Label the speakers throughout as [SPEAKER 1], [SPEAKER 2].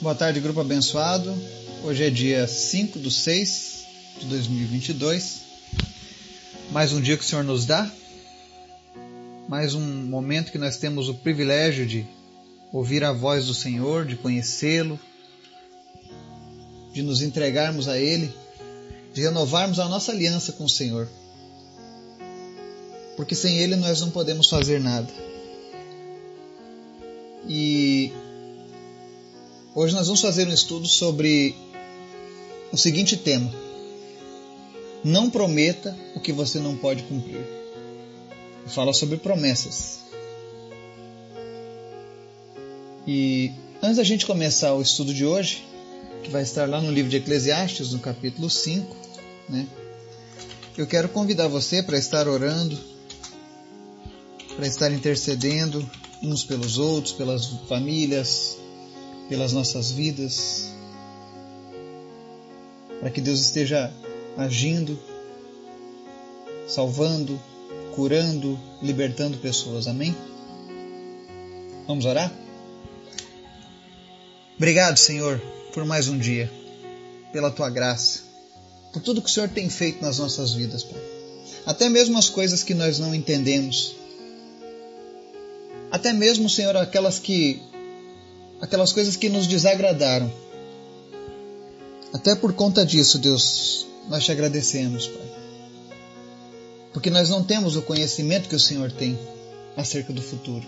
[SPEAKER 1] Boa tarde, grupo abençoado. Hoje é dia 5 de 6 de 2022. Mais um dia que o Senhor nos dá. Mais um momento que nós temos o privilégio de ouvir a voz do Senhor, de conhecê-lo, de nos entregarmos a Ele, de renovarmos a nossa aliança com o Senhor. Porque sem Ele nós não podemos fazer nada. E Hoje nós vamos fazer um estudo sobre o seguinte tema: Não prometa o que você não pode cumprir. Fala sobre promessas. E antes da gente começar o estudo de hoje, que vai estar lá no livro de Eclesiastes, no capítulo 5, né? Eu quero convidar você para estar orando, para estar intercedendo uns pelos outros, pelas famílias, pelas nossas vidas, para que Deus esteja agindo, salvando, curando, libertando pessoas. Amém? Vamos orar? Obrigado, Senhor, por mais um dia, pela tua graça, por tudo que o Senhor tem feito nas nossas vidas, Pai. Até mesmo as coisas que nós não entendemos. Até mesmo, Senhor, aquelas que aquelas coisas que nos desagradaram. Até por conta disso, Deus, nós te agradecemos, Pai. Porque nós não temos o conhecimento que o Senhor tem acerca do futuro.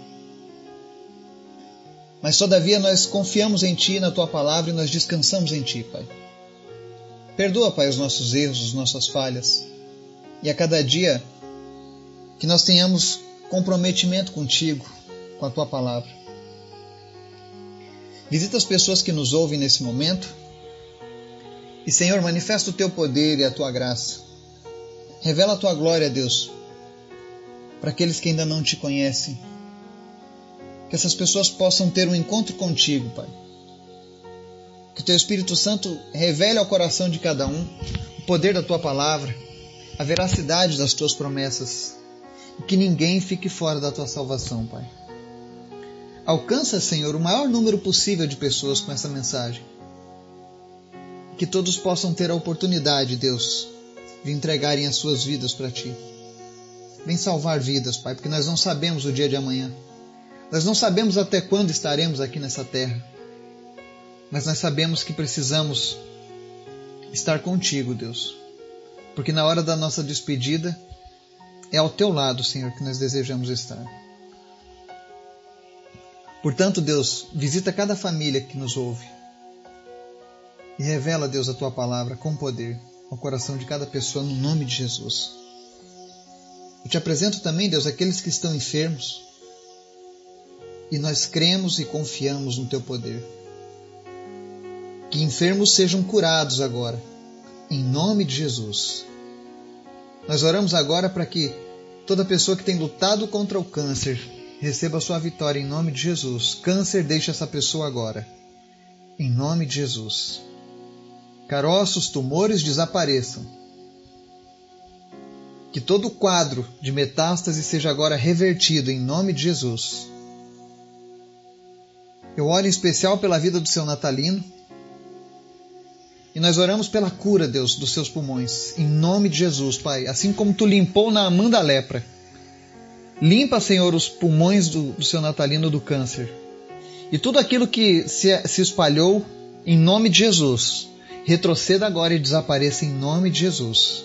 [SPEAKER 1] Mas todavia nós confiamos em Ti, na Tua palavra e nós descansamos em Ti, Pai. Perdoa, Pai, os nossos erros, as nossas falhas. E a cada dia que nós tenhamos comprometimento contigo, com a Tua palavra. Visita as pessoas que nos ouvem nesse momento. E, Senhor, manifesta o teu poder e a tua graça. Revela a tua glória, Deus, para aqueles que ainda não te conhecem. Que essas pessoas possam ter um encontro contigo, Pai. Que o teu Espírito Santo revele ao coração de cada um o poder da tua palavra, a veracidade das tuas promessas. E que ninguém fique fora da tua salvação, Pai. Alcança, Senhor, o maior número possível de pessoas com essa mensagem. Que todos possam ter a oportunidade, Deus, de entregarem as suas vidas para Ti. Vem salvar vidas, Pai, porque nós não sabemos o dia de amanhã. Nós não sabemos até quando estaremos aqui nessa terra. Mas nós sabemos que precisamos estar contigo, Deus. Porque na hora da nossa despedida, é ao teu lado, Senhor, que nós desejamos estar. Portanto, Deus, visita cada família que nos ouve e revela, Deus, a tua palavra com poder ao coração de cada pessoa no nome de Jesus. Eu te apresento também, Deus, aqueles que estão enfermos e nós cremos e confiamos no teu poder. Que enfermos sejam curados agora, em nome de Jesus. Nós oramos agora para que toda pessoa que tem lutado contra o câncer receba sua vitória em nome de Jesus. Câncer, deixa essa pessoa agora. Em nome de Jesus. Caroços, tumores desapareçam. Que todo quadro de metástase seja agora revertido em nome de Jesus. Eu oro em especial pela vida do seu Natalino. E nós oramos pela cura, Deus, dos seus pulmões. Em nome de Jesus, Pai. Assim como tu limpou na Amanda lepra Limpa, Senhor, os pulmões do, do seu natalino do câncer. E tudo aquilo que se, se espalhou, em nome de Jesus, retroceda agora e desapareça em nome de Jesus.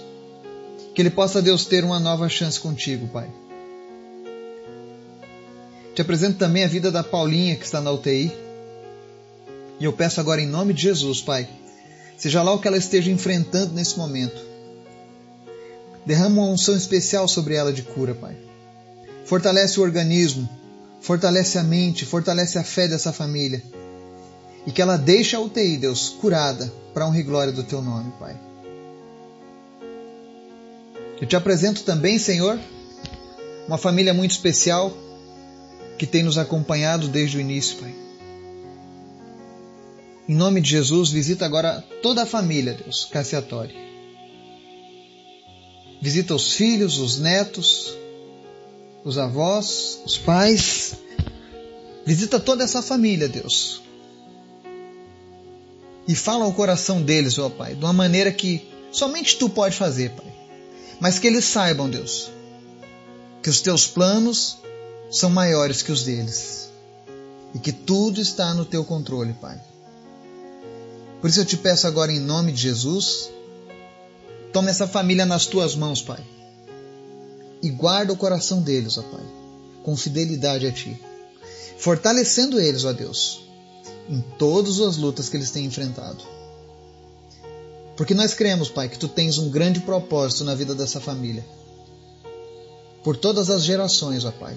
[SPEAKER 1] Que ele possa, Deus, ter uma nova chance contigo, Pai. Te apresento também a vida da Paulinha, que está na UTI. E eu peço agora, em nome de Jesus, Pai, seja lá o que ela esteja enfrentando nesse momento, derrama uma unção especial sobre ela de cura, Pai fortalece o organismo, fortalece a mente, fortalece a fé dessa família. E que ela deixe a UTI, Deus, curada, para honra e glória do teu nome, Pai. Eu te apresento também, Senhor, uma família muito especial que tem nos acompanhado desde o início, Pai. Em nome de Jesus, visita agora toda a família, Deus, Cassiatori. Visita os filhos, os netos, os avós, os pais. Visita toda essa família, Deus. e fala ao coração deles, ó Pai, de uma maneira que somente tu pode fazer, Pai. Mas que eles saibam, Deus, que os teus planos são maiores que os deles e que tudo está no teu controle, Pai. Por isso eu te peço agora, em nome de Jesus, toma essa família nas tuas mãos, Pai, e guarda o coração deles, ó Pai, com fidelidade a Ti, fortalecendo eles, ó Deus, em todas as lutas que eles têm enfrentado. Porque nós cremos, Pai, que Tu tens um grande propósito na vida dessa família. Por todas as gerações, ó Pai.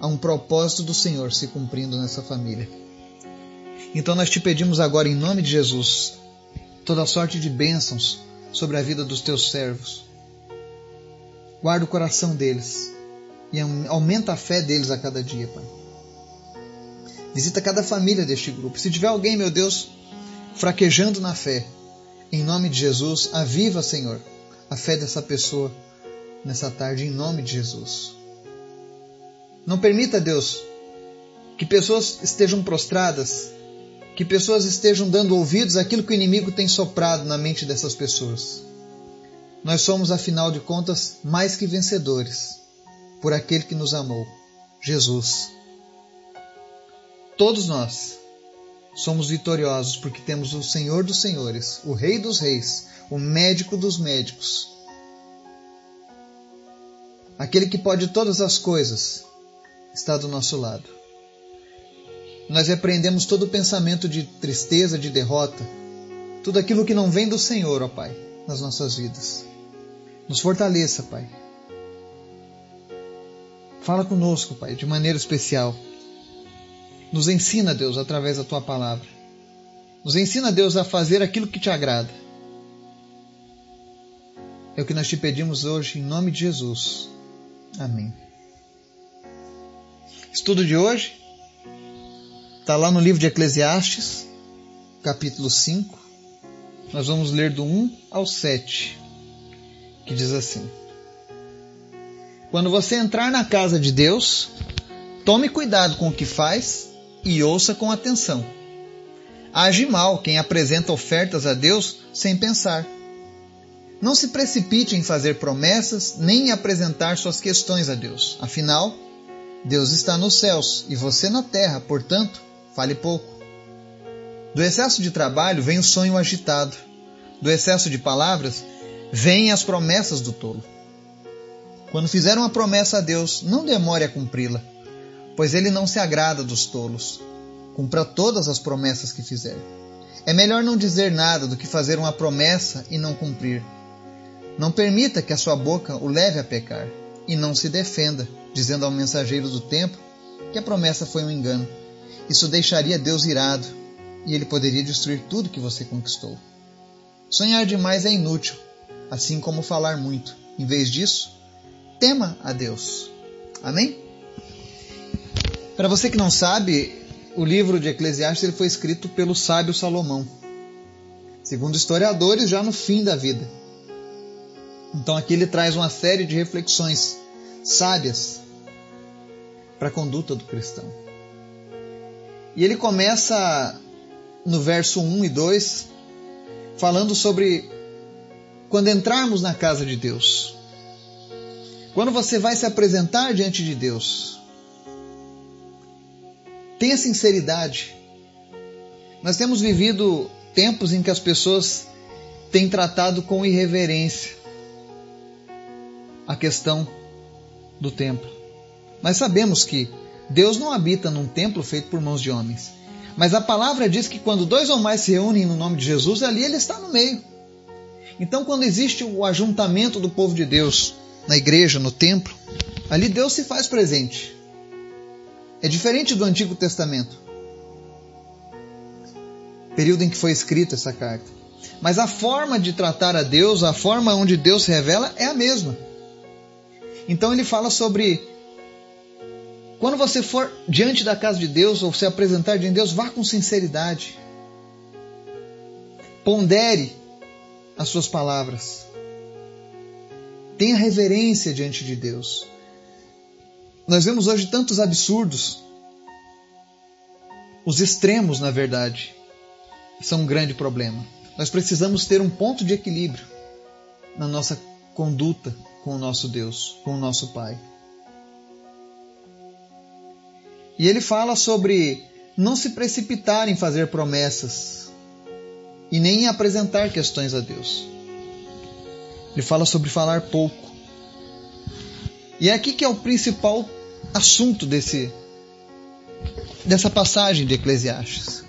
[SPEAKER 1] Há um propósito do Senhor se cumprindo nessa família. Então nós te pedimos agora, em nome de Jesus, toda sorte de bênçãos sobre a vida dos teus servos. Guarda o coração deles e aumenta a fé deles a cada dia, Pai. Visita cada família deste grupo. Se tiver alguém, meu Deus, fraquejando na fé, em nome de Jesus, aviva, Senhor, a fé dessa pessoa nessa tarde, em nome de Jesus. Não permita, Deus, que pessoas estejam prostradas, que pessoas estejam dando ouvidos àquilo que o inimigo tem soprado na mente dessas pessoas. Nós somos, afinal de contas, mais que vencedores por aquele que nos amou, Jesus. Todos nós somos vitoriosos porque temos o Senhor dos Senhores, o Rei dos Reis, o médico dos médicos, aquele que pode todas as coisas, está do nosso lado. Nós repreendemos todo pensamento de tristeza, de derrota, tudo aquilo que não vem do Senhor, ó Pai, nas nossas vidas. Nos fortaleça, Pai. Fala conosco, Pai, de maneira especial. Nos ensina, Deus, através da tua palavra. Nos ensina, Deus, a fazer aquilo que te agrada. É o que nós te pedimos hoje, em nome de Jesus. Amém. Estudo de hoje está lá no livro de Eclesiastes, capítulo 5. Nós vamos ler do 1 ao 7, que diz assim: Quando você entrar na casa de Deus, tome cuidado com o que faz e ouça com atenção. Age mal quem apresenta ofertas a Deus sem pensar. Não se precipite em fazer promessas nem em apresentar suas questões a Deus. Afinal, Deus está nos céus e você na terra, portanto, fale pouco. Do excesso de trabalho vem o sonho agitado. Do excesso de palavras vêm as promessas do tolo. Quando fizer uma promessa a Deus, não demore a cumpri-la pois ele não se agrada dos tolos. Cumpra todas as promessas que fizer. É melhor não dizer nada do que fazer uma promessa e não cumprir. Não permita que a sua boca o leve a pecar, e não se defenda, dizendo ao mensageiro do tempo que a promessa foi um engano. Isso deixaria Deus irado, e ele poderia destruir tudo que você conquistou. Sonhar demais é inútil, assim como falar muito. Em vez disso, tema a Deus. Amém? Para você que não sabe, o livro de Eclesiastes ele foi escrito pelo sábio Salomão, segundo historiadores, já no fim da vida. Então aqui ele traz uma série de reflexões sábias para a conduta do cristão. E ele começa no verso 1 e 2 falando sobre quando entrarmos na casa de Deus. Quando você vai se apresentar diante de Deus, Tenha sinceridade. Nós temos vivido tempos em que as pessoas têm tratado com irreverência a questão do templo. Mas sabemos que Deus não habita num templo feito por mãos de homens. Mas a palavra diz que quando dois ou mais se reúnem no nome de Jesus, ali ele está no meio. Então, quando existe o ajuntamento do povo de Deus na igreja, no templo, ali Deus se faz presente. É diferente do Antigo Testamento, período em que foi escrita essa carta. Mas a forma de tratar a Deus, a forma onde Deus se revela é a mesma. Então ele fala sobre quando você for diante da casa de Deus ou se apresentar diante de Deus, vá com sinceridade. Pondere as suas palavras. Tenha reverência diante de Deus. Nós vemos hoje tantos absurdos, os extremos, na verdade. É um grande problema. Nós precisamos ter um ponto de equilíbrio na nossa conduta com o nosso Deus, com o nosso Pai. E ele fala sobre não se precipitar em fazer promessas e nem em apresentar questões a Deus. Ele fala sobre falar pouco. E é aqui que é o principal assunto desse dessa passagem de Eclesiastes.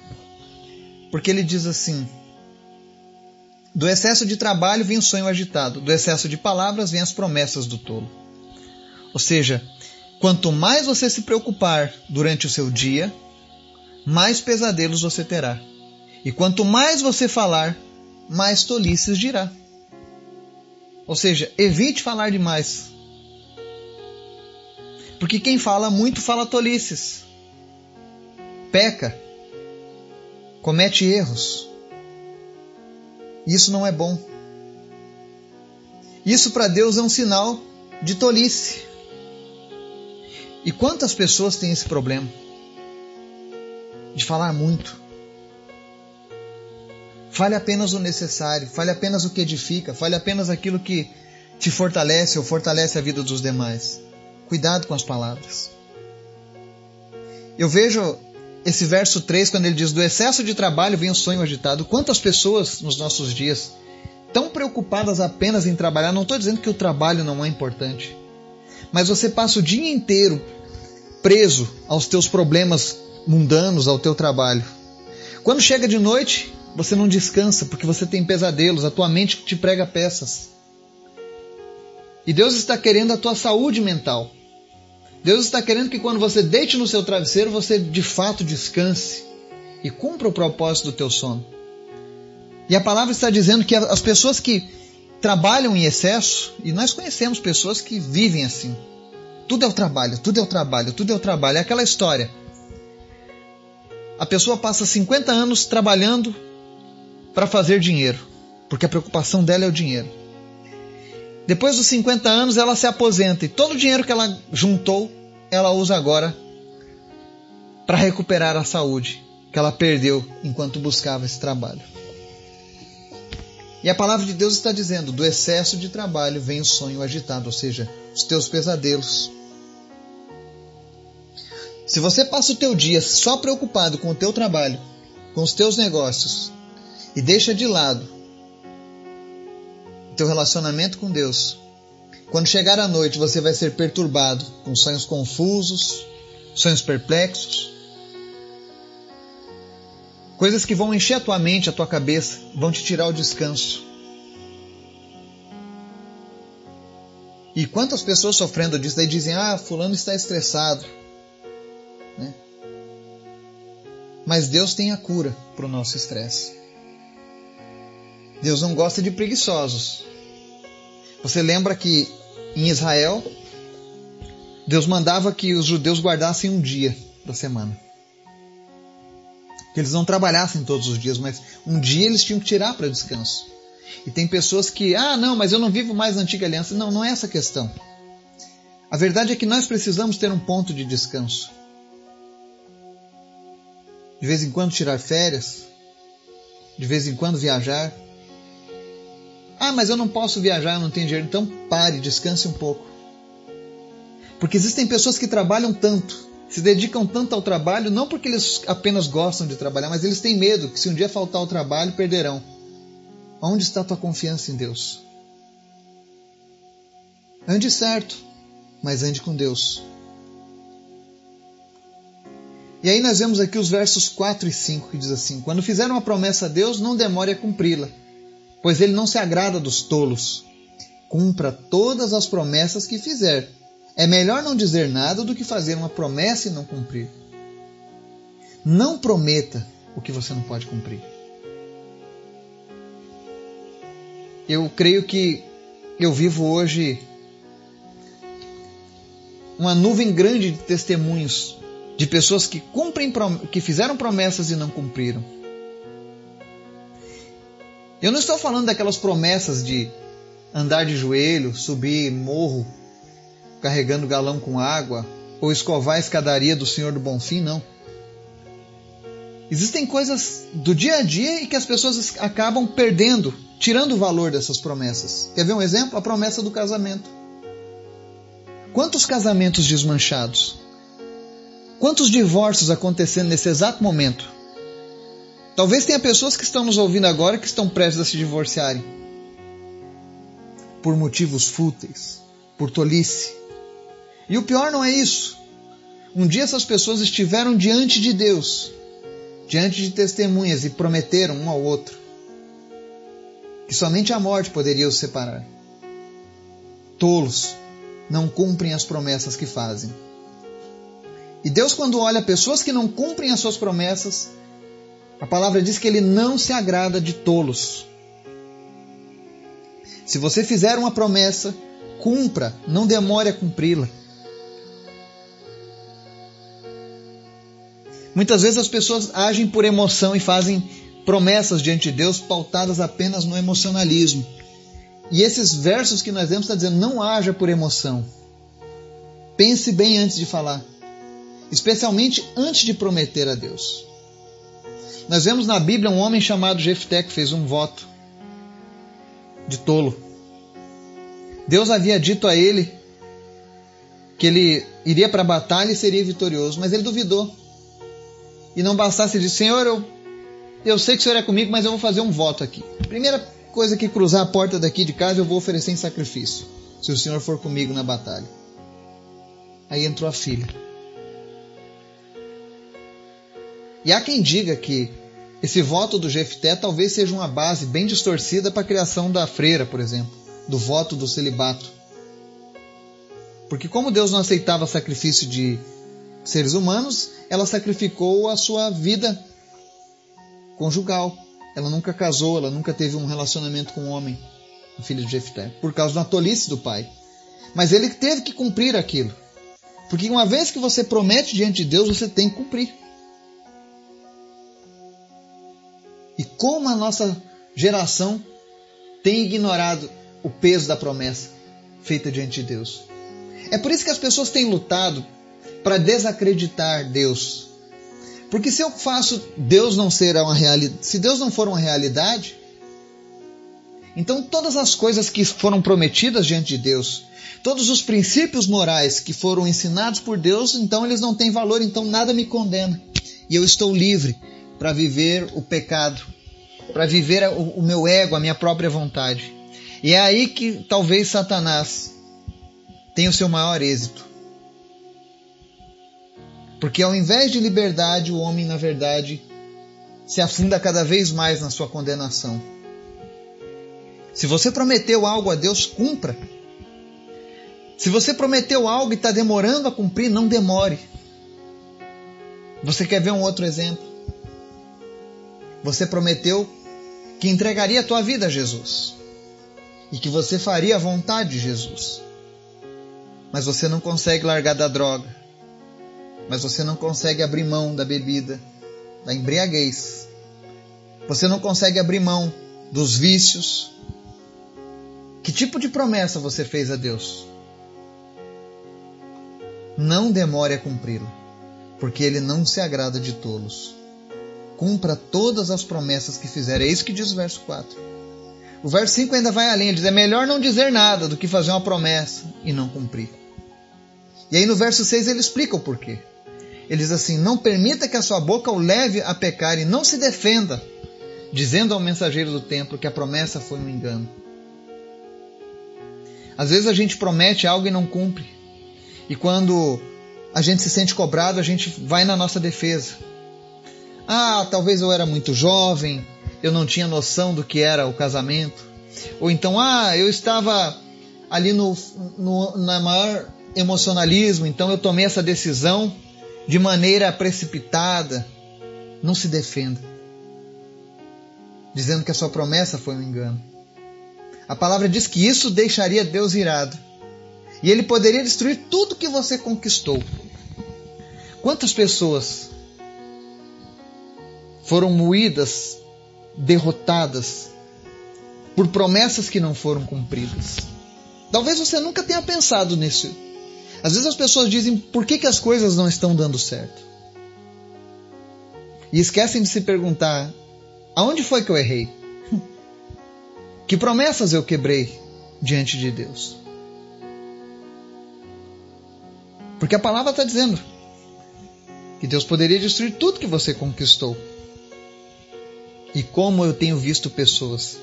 [SPEAKER 1] Porque ele diz assim: Do excesso de trabalho vem o sonho agitado, do excesso de palavras vem as promessas do tolo. Ou seja, quanto mais você se preocupar durante o seu dia, mais pesadelos você terá. E quanto mais você falar, mais tolices dirá. Ou seja, evite falar demais. Porque quem fala muito fala tolices. Peca. Comete erros. Isso não é bom. Isso para Deus é um sinal de tolice. E quantas pessoas têm esse problema? De falar muito. Fale apenas o necessário, fale apenas o que edifica, fale apenas aquilo que te fortalece ou fortalece a vida dos demais. Cuidado com as palavras. Eu vejo esse verso 3, quando ele diz: Do excesso de trabalho vem o sonho agitado. Quantas pessoas nos nossos dias tão preocupadas apenas em trabalhar? Não estou dizendo que o trabalho não é importante, mas você passa o dia inteiro preso aos teus problemas mundanos, ao teu trabalho. Quando chega de noite, você não descansa porque você tem pesadelos, a tua mente te prega peças. E Deus está querendo a tua saúde mental. Deus está querendo que quando você deite no seu travesseiro, você de fato descanse e cumpra o propósito do teu sono. E a palavra está dizendo que as pessoas que trabalham em excesso, e nós conhecemos pessoas que vivem assim. Tudo é o trabalho, tudo é o trabalho, tudo é o trabalho. É aquela história. A pessoa passa 50 anos trabalhando para fazer dinheiro, porque a preocupação dela é o dinheiro. Depois dos 50 anos, ela se aposenta e todo o dinheiro que ela juntou, ela usa agora para recuperar a saúde que ela perdeu enquanto buscava esse trabalho. E a palavra de Deus está dizendo: do excesso de trabalho vem o sonho agitado, ou seja, os teus pesadelos. Se você passa o teu dia só preocupado com o teu trabalho, com os teus negócios, e deixa de lado teu relacionamento com Deus, quando chegar a noite você vai ser perturbado com sonhos confusos, sonhos perplexos, coisas que vão encher a tua mente, a tua cabeça, vão te tirar o descanso. E quantas pessoas sofrendo disso daí dizem: Ah, Fulano está estressado. Né? Mas Deus tem a cura para o nosso estresse. Deus não gosta de preguiçosos. Você lembra que em Israel, Deus mandava que os judeus guardassem um dia da semana. Que eles não trabalhassem todos os dias, mas um dia eles tinham que tirar para descanso. E tem pessoas que, ah, não, mas eu não vivo mais na antiga aliança. Não, não é essa a questão. A verdade é que nós precisamos ter um ponto de descanso. De vez em quando tirar férias, de vez em quando viajar, ah, mas eu não posso viajar, eu não tenho dinheiro. Então pare, descanse um pouco. Porque existem pessoas que trabalham tanto, se dedicam tanto ao trabalho, não porque eles apenas gostam de trabalhar, mas eles têm medo que se um dia faltar o trabalho, perderão. Onde está tua confiança em Deus? Ande certo, mas ande com Deus. E aí nós vemos aqui os versos 4 e 5 que diz assim: Quando fizer uma promessa a Deus, não demore a cumpri-la pois ele não se agrada dos tolos. Cumpra todas as promessas que fizer. É melhor não dizer nada do que fazer uma promessa e não cumprir. Não prometa o que você não pode cumprir. Eu creio que eu vivo hoje uma nuvem grande de testemunhos de pessoas que cumprem que fizeram promessas e não cumpriram eu não estou falando daquelas promessas de andar de joelho, subir morro carregando galão com água ou escovar a escadaria do Senhor do Bonfim, não. Existem coisas do dia a dia e que as pessoas acabam perdendo, tirando o valor dessas promessas. Quer ver um exemplo? A promessa do casamento. Quantos casamentos desmanchados? Quantos divórcios acontecendo nesse exato momento? Talvez tenha pessoas que estão nos ouvindo agora que estão prestes a se divorciarem. Por motivos fúteis, por tolice. E o pior não é isso. Um dia essas pessoas estiveram diante de Deus, diante de testemunhas e prometeram um ao outro que somente a morte poderia os separar. Tolos não cumprem as promessas que fazem. E Deus, quando olha pessoas que não cumprem as suas promessas, a palavra diz que ele não se agrada de tolos. Se você fizer uma promessa, cumpra, não demore a cumpri-la. Muitas vezes as pessoas agem por emoção e fazem promessas diante de Deus pautadas apenas no emocionalismo. E esses versos que nós lemos está dizendo: não haja por emoção. Pense bem antes de falar, especialmente antes de prometer a Deus. Nós vemos na Bíblia um homem chamado Jefté que fez um voto de tolo. Deus havia dito a ele que ele iria para a batalha e seria vitorioso, mas ele duvidou. E não bastasse, disse: Senhor, eu, eu sei que o Senhor é comigo, mas eu vou fazer um voto aqui. Primeira coisa que cruzar a porta daqui de casa, eu vou oferecer em sacrifício, se o Senhor for comigo na batalha. Aí entrou a filha. E há quem diga que esse voto do Jefté talvez seja uma base bem distorcida para a criação da freira, por exemplo, do voto do celibato. Porque como Deus não aceitava sacrifício de seres humanos, ela sacrificou a sua vida conjugal. Ela nunca casou, ela nunca teve um relacionamento com um homem, a filha de Jefté, por causa da tolice do pai. Mas ele teve que cumprir aquilo. Porque uma vez que você promete diante de Deus, você tem que cumprir. Como a nossa geração tem ignorado o peso da promessa feita diante de Deus. É por isso que as pessoas têm lutado para desacreditar Deus. Porque se eu faço Deus não ser uma realidade, se Deus não for uma realidade, então todas as coisas que foram prometidas diante de Deus, todos os princípios morais que foram ensinados por Deus, então eles não têm valor, então nada me condena. E eu estou livre para viver o pecado, para viver o, o meu ego, a minha própria vontade. E é aí que talvez Satanás tenha o seu maior êxito. Porque ao invés de liberdade, o homem, na verdade, se afunda cada vez mais na sua condenação. Se você prometeu algo a Deus, cumpra. Se você prometeu algo e está demorando a cumprir, não demore. Você quer ver um outro exemplo? Você prometeu que entregaria a tua vida a Jesus e que você faria a vontade de Jesus. Mas você não consegue largar da droga. Mas você não consegue abrir mão da bebida, da embriaguez. Você não consegue abrir mão dos vícios. Que tipo de promessa você fez a Deus? Não demore a cumpri-la, porque ele não se agrada de tolos cumpra todas as promessas que fizer. É isso que diz o verso 4. O verso 5 ainda vai além, diz: é melhor não dizer nada do que fazer uma promessa e não cumprir. E aí no verso 6 ele explica o porquê. Ele diz assim: Não permita que a sua boca o leve a pecar e não se defenda, dizendo ao mensageiro do templo que a promessa foi um engano. Às vezes a gente promete algo e não cumpre. E quando a gente se sente cobrado, a gente vai na nossa defesa. Ah, talvez eu era muito jovem, eu não tinha noção do que era o casamento. Ou então, ah, eu estava ali no, no na maior emocionalismo, então eu tomei essa decisão de maneira precipitada. Não se defenda, dizendo que a sua promessa foi um engano. A palavra diz que isso deixaria Deus irado. E ele poderia destruir tudo que você conquistou. Quantas pessoas foram moídas, derrotadas por promessas que não foram cumpridas. Talvez você nunca tenha pensado nisso. Às vezes as pessoas dizem por que, que as coisas não estão dando certo. e esquecem de se perguntar: aonde foi que eu errei? Que promessas eu quebrei diante de Deus? Porque a palavra está dizendo que Deus poderia destruir tudo que você conquistou. E como eu tenho visto pessoas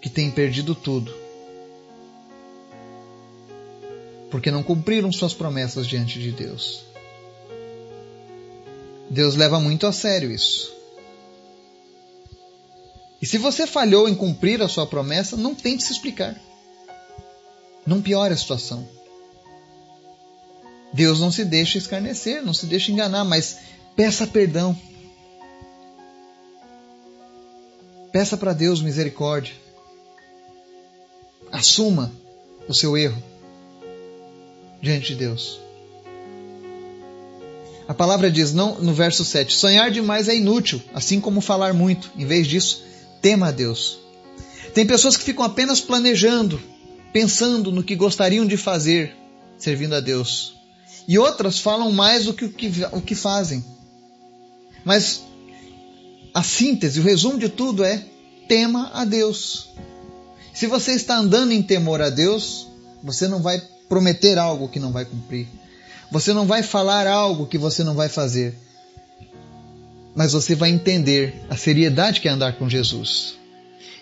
[SPEAKER 1] que têm perdido tudo porque não cumpriram suas promessas diante de Deus. Deus leva muito a sério isso. E se você falhou em cumprir a sua promessa, não tente se explicar. Não piore a situação. Deus não se deixa escarnecer, não se deixa enganar, mas peça perdão. Peça para Deus misericórdia. Assuma o seu erro diante de Deus. A palavra diz não, no verso 7: sonhar demais é inútil, assim como falar muito. Em vez disso, tema a Deus. Tem pessoas que ficam apenas planejando, pensando no que gostariam de fazer, servindo a Deus. E outras falam mais do que o que, o que fazem. Mas a síntese, o resumo de tudo é: tema a Deus. Se você está andando em temor a Deus, você não vai prometer algo que não vai cumprir. Você não vai falar algo que você não vai fazer. Mas você vai entender a seriedade que é andar com Jesus.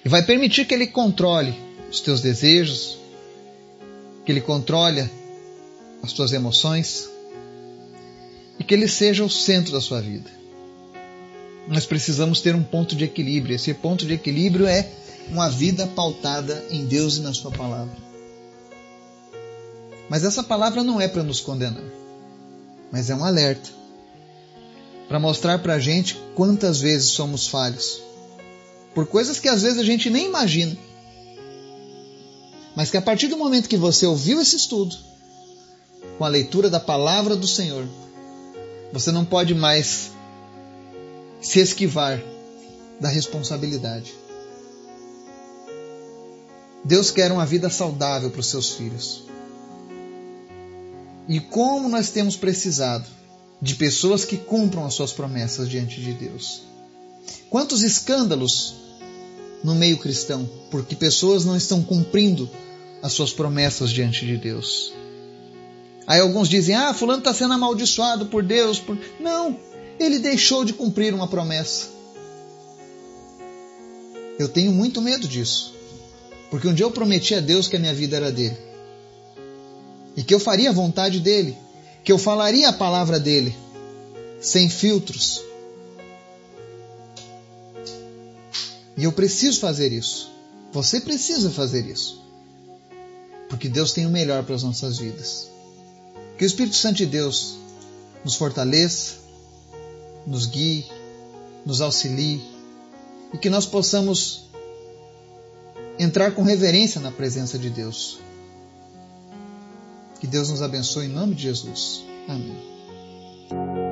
[SPEAKER 1] E vai permitir que Ele controle os teus desejos, que Ele controle as tuas emoções e que Ele seja o centro da sua vida. Nós precisamos ter um ponto de equilíbrio. Esse ponto de equilíbrio é uma vida pautada em Deus e na Sua palavra. Mas essa palavra não é para nos condenar, mas é um alerta para mostrar para a gente quantas vezes somos falhos por coisas que às vezes a gente nem imagina. Mas que a partir do momento que você ouviu esse estudo, com a leitura da palavra do Senhor, você não pode mais se esquivar da responsabilidade. Deus quer uma vida saudável para os seus filhos. E como nós temos precisado de pessoas que cumpram as suas promessas diante de Deus. Quantos escândalos no meio cristão, porque pessoas não estão cumprindo as suas promessas diante de Deus. Aí alguns dizem: ah, Fulano está sendo amaldiçoado por Deus. Por... Não, ele deixou de cumprir uma promessa. Eu tenho muito medo disso, porque um dia eu prometi a Deus que a minha vida era dele e que eu faria a vontade dele, que eu falaria a palavra dele, sem filtros. E eu preciso fazer isso. Você precisa fazer isso. Porque Deus tem o melhor para as nossas vidas. Que o Espírito Santo de Deus nos fortaleça, nos guie, nos auxilie e que nós possamos entrar com reverência na presença de Deus. Que Deus nos abençoe em nome de Jesus. Amém.